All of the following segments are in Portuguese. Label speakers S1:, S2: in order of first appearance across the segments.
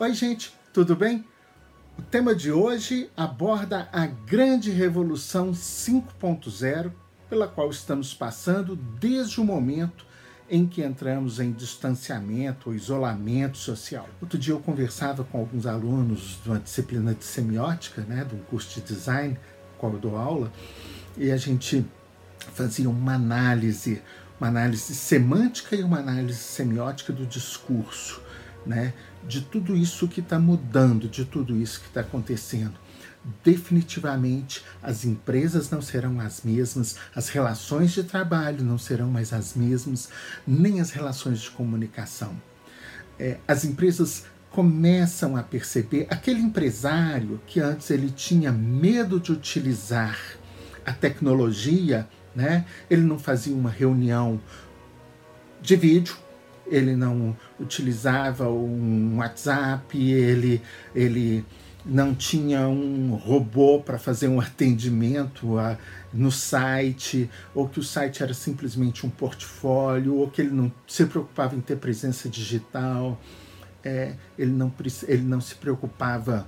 S1: Oi, gente, tudo bem? O tema de hoje aborda a grande revolução 5.0 pela qual estamos passando desde o momento em que entramos em distanciamento ou isolamento social. Outro dia eu conversava com alguns alunos de uma disciplina de semiótica, né, de um curso de design, qual eu dou aula, e a gente fazia uma análise, uma análise semântica e uma análise semiótica do discurso né, de tudo isso que está mudando, de tudo isso que está acontecendo. Definitivamente as empresas não serão as mesmas, as relações de trabalho não serão mais as mesmas, nem as relações de comunicação. É, as empresas começam a perceber aquele empresário que antes ele tinha medo de utilizar a tecnologia, né? Ele não fazia uma reunião de vídeo, ele não utilizava um WhatsApp, ele, ele não tinha um robô para fazer um atendimento a, no site, ou que o site era simplesmente um portfólio, ou que ele não se preocupava em ter presença digital, é, ele, não, ele não se preocupava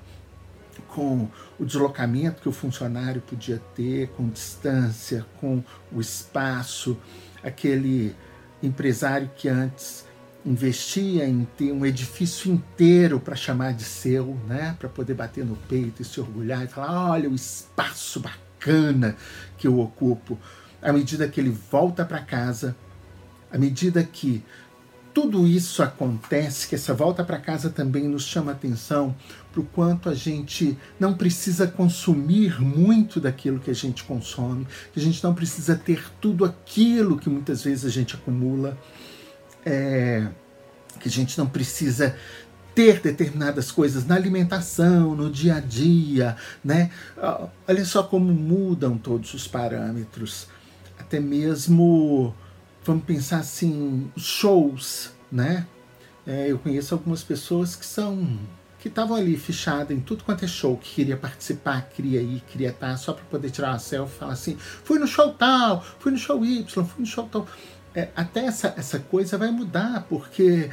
S1: com o deslocamento que o funcionário podia ter, com distância, com o espaço, aquele empresário que antes investia em ter um edifício inteiro para chamar de seu, né? Para poder bater no peito e se orgulhar e falar: olha o espaço bacana que eu ocupo. À medida que ele volta para casa, à medida que tudo isso acontece, que essa volta para casa também nos chama atenção para o quanto a gente não precisa consumir muito daquilo que a gente consome, que a gente não precisa ter tudo aquilo que muitas vezes a gente acumula é, que a gente não precisa ter determinadas coisas na alimentação, no dia a dia, né? Olha só como mudam todos os parâmetros. Até mesmo, vamos pensar assim, shows, né? É, eu conheço algumas pessoas que são que estavam ali fichadas em tudo quanto é show, que queria participar, queria ir, queria estar, só para poder tirar uma selfie falar assim: fui no show tal, fui no show Y, fui no show tal é, até essa, essa coisa vai mudar, porque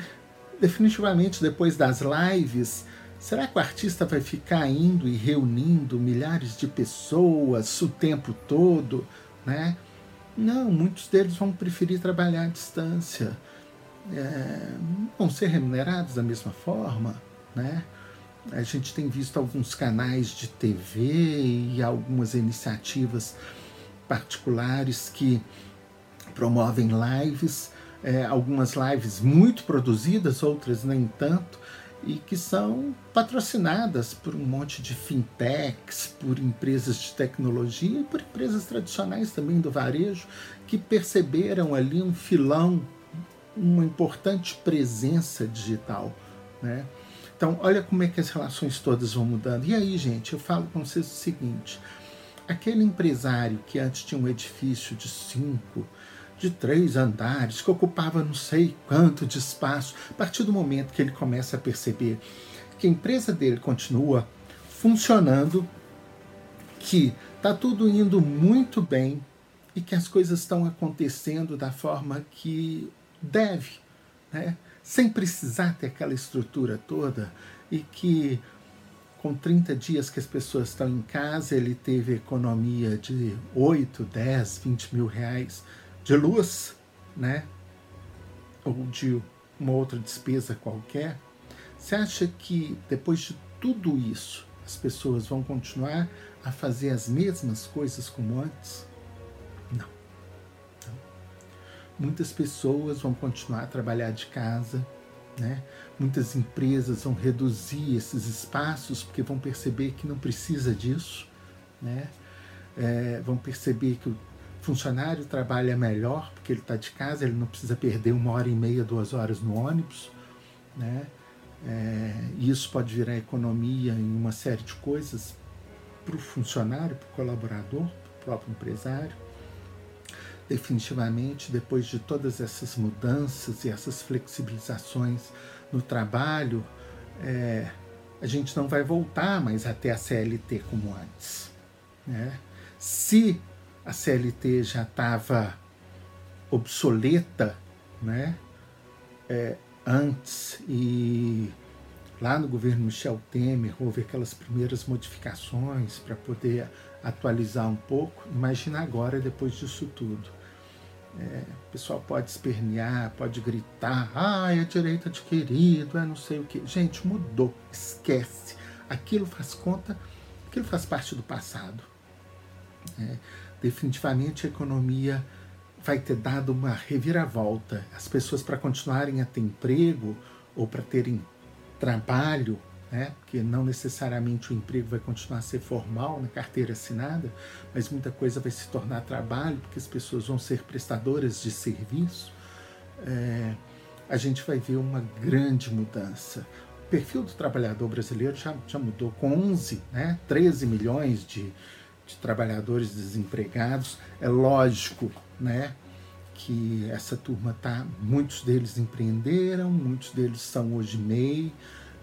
S1: definitivamente depois das lives, será que o artista vai ficar indo e reunindo milhares de pessoas o tempo todo, né? Não, muitos deles vão preferir trabalhar à distância. É, vão ser remunerados da mesma forma, né? A gente tem visto alguns canais de TV e algumas iniciativas particulares que promovem lives, é, algumas lives muito produzidas, outras nem tanto, e que são patrocinadas por um monte de fintechs, por empresas de tecnologia e por empresas tradicionais também do varejo, que perceberam ali um filão, uma importante presença digital. Né? Então, olha como é que as relações todas vão mudando. E aí, gente, eu falo com vocês o seguinte: aquele empresário que antes tinha um edifício de cinco, de três andares, que ocupava não sei quanto de espaço, a partir do momento que ele começa a perceber que a empresa dele continua funcionando, que está tudo indo muito bem e que as coisas estão acontecendo da forma que deve, né? sem precisar ter aquela estrutura toda e que com 30 dias que as pessoas estão em casa, ele teve economia de 8, 10, 20 mil reais de luz, né? Ou de uma outra despesa qualquer. Você acha que depois de tudo isso as pessoas vão continuar a fazer as mesmas coisas como antes? Não. Não. Muitas pessoas vão continuar a trabalhar de casa, né? Muitas empresas vão reduzir esses espaços porque vão perceber que não precisa disso, né? É, vão perceber que o funcionário trabalha melhor porque ele está de casa, ele não precisa perder uma hora e meia, duas horas no ônibus, né? É, isso pode virar economia em uma série de coisas para o funcionário, para o colaborador, para o próprio empresário. Definitivamente, depois de todas essas mudanças e essas flexibilizações no trabalho, é, a gente não vai voltar mais até a CLT como antes. Né? Se a CLT já estava obsoleta né, é, antes e lá no governo Michel Temer houve aquelas primeiras modificações para poder atualizar um pouco. Imagina agora, depois disso tudo. É, o pessoal pode espernear, pode gritar, ah, é direito adquirido, é não sei o que. Gente, mudou, esquece. Aquilo faz conta, aquilo faz parte do passado. É, definitivamente a economia vai ter dado uma reviravolta. As pessoas, para continuarem a ter emprego ou para terem trabalho, né? porque não necessariamente o emprego vai continuar a ser formal na carteira assinada, mas muita coisa vai se tornar trabalho, porque as pessoas vão ser prestadoras de serviço, é, a gente vai ver uma grande mudança. O perfil do trabalhador brasileiro já, já mudou com 11, né? 13 milhões de, de trabalhadores desempregados. É lógico né, que essa turma tá, muitos deles empreenderam, muitos deles são hoje MEI,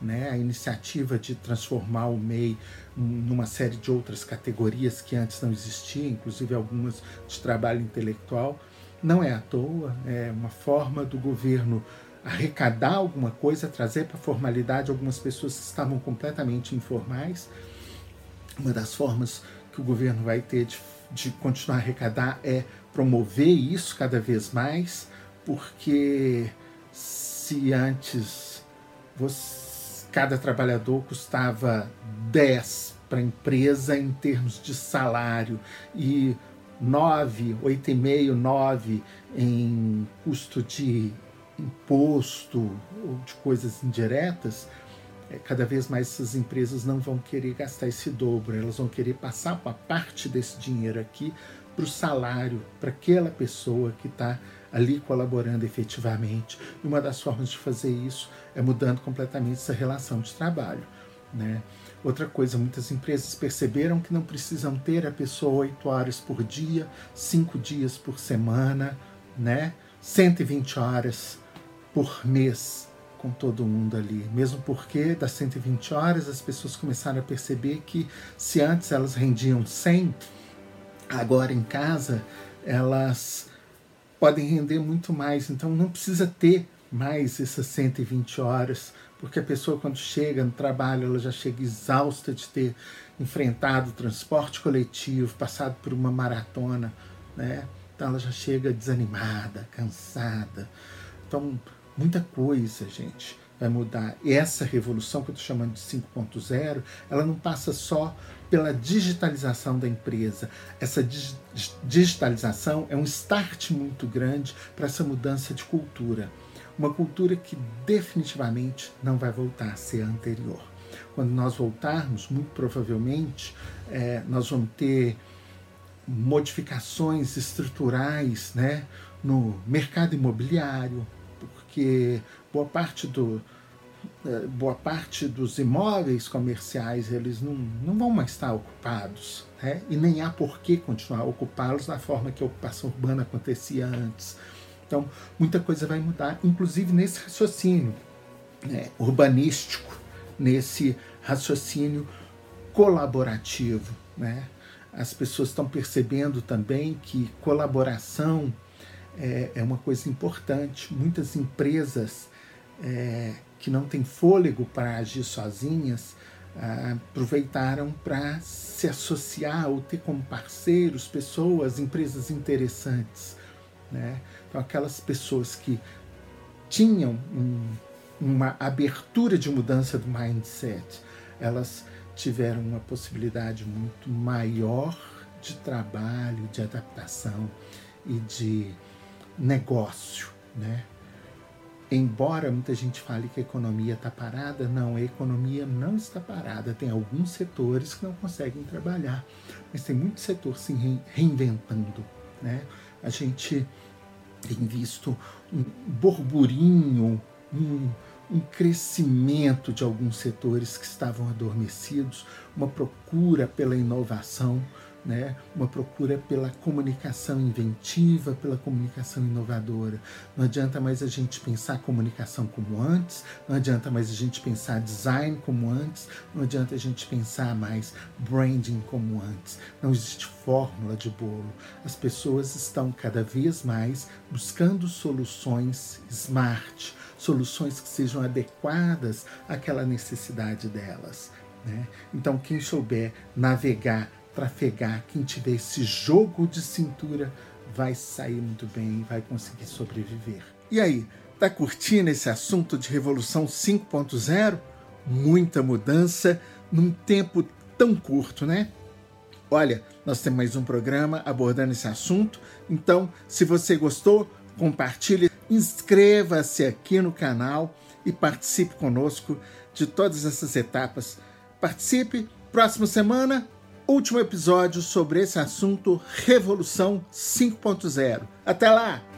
S1: né, a iniciativa de transformar o MEI numa série de outras categorias que antes não existiam, inclusive algumas de trabalho intelectual, não é à toa, é uma forma do governo arrecadar alguma coisa, trazer para a formalidade algumas pessoas que estavam completamente informais. Uma das formas que o governo vai ter de, de continuar a arrecadar é promover isso cada vez mais, porque se antes você, cada trabalhador custava 10 para a empresa em termos de salário e 9, 8,5, 9 em custo de imposto ou de coisas indiretas, cada vez mais essas empresas não vão querer gastar esse dobro, elas vão querer passar uma parte desse dinheiro aqui para o salário, para aquela pessoa que está ali colaborando efetivamente. E uma das formas de fazer isso é mudando completamente essa relação de trabalho. Né? Outra coisa, muitas empresas perceberam que não precisam ter a pessoa oito horas por dia, cinco dias por semana, né? 120 horas por mês com todo mundo ali. Mesmo porque das 120 horas as pessoas começaram a perceber que se antes elas rendiam 100, agora em casa elas podem render muito mais. Então não precisa ter mais essas 120 horas, porque a pessoa quando chega no trabalho ela já chega exausta de ter enfrentado transporte coletivo, passado por uma maratona, né? Então ela já chega desanimada, cansada. Então muita coisa, gente, vai mudar. E essa revolução que eu estou chamando de 5.0, ela não passa só pela digitalização da empresa. Essa dig digitalização é um start muito grande para essa mudança de cultura. Uma cultura que definitivamente não vai voltar a ser anterior. Quando nós voltarmos, muito provavelmente, é, nós vamos ter modificações estruturais né, no mercado imobiliário, porque boa parte do, é, boa parte dos imóveis comerciais eles não, não vão mais estar ocupados né? e nem há por que continuar a ocupá-los da forma que a ocupação urbana acontecia antes. Então, muita coisa vai mudar, inclusive nesse raciocínio né, urbanístico, nesse raciocínio colaborativo. Né? As pessoas estão percebendo também que colaboração é, é uma coisa importante. Muitas empresas é, que não têm fôlego para agir sozinhas, ah, aproveitaram para se associar ou ter como parceiros pessoas, empresas interessantes. Né? Então, aquelas pessoas que tinham um, uma abertura de mudança do mindset, elas tiveram uma possibilidade muito maior de trabalho, de adaptação e de negócio, né? Embora muita gente fale que a economia está parada, não, a economia não está parada. Tem alguns setores que não conseguem trabalhar, mas tem muito setor se reinventando. Né? A gente tem visto um burburinho, um, um crescimento de alguns setores que estavam adormecidos, uma procura pela inovação né? uma procura pela comunicação inventiva, pela comunicação inovadora. Não adianta mais a gente pensar comunicação como antes, não adianta mais a gente pensar design como antes, não adianta a gente pensar mais branding como antes. Não existe fórmula de bolo. As pessoas estão cada vez mais buscando soluções smart, soluções que sejam adequadas àquela necessidade delas. Né? Então, quem souber navegar trafegar, quem tiver esse jogo de cintura vai sair muito bem, vai conseguir sobreviver. E aí, tá curtindo esse assunto de Revolução 5.0? Muita mudança num tempo tão curto, né? Olha, nós temos mais um programa abordando esse assunto, então se você gostou, compartilhe, inscreva-se aqui no canal e participe conosco de todas essas etapas. Participe, próxima semana último episódio sobre esse assunto Revolução 5.0. Até lá!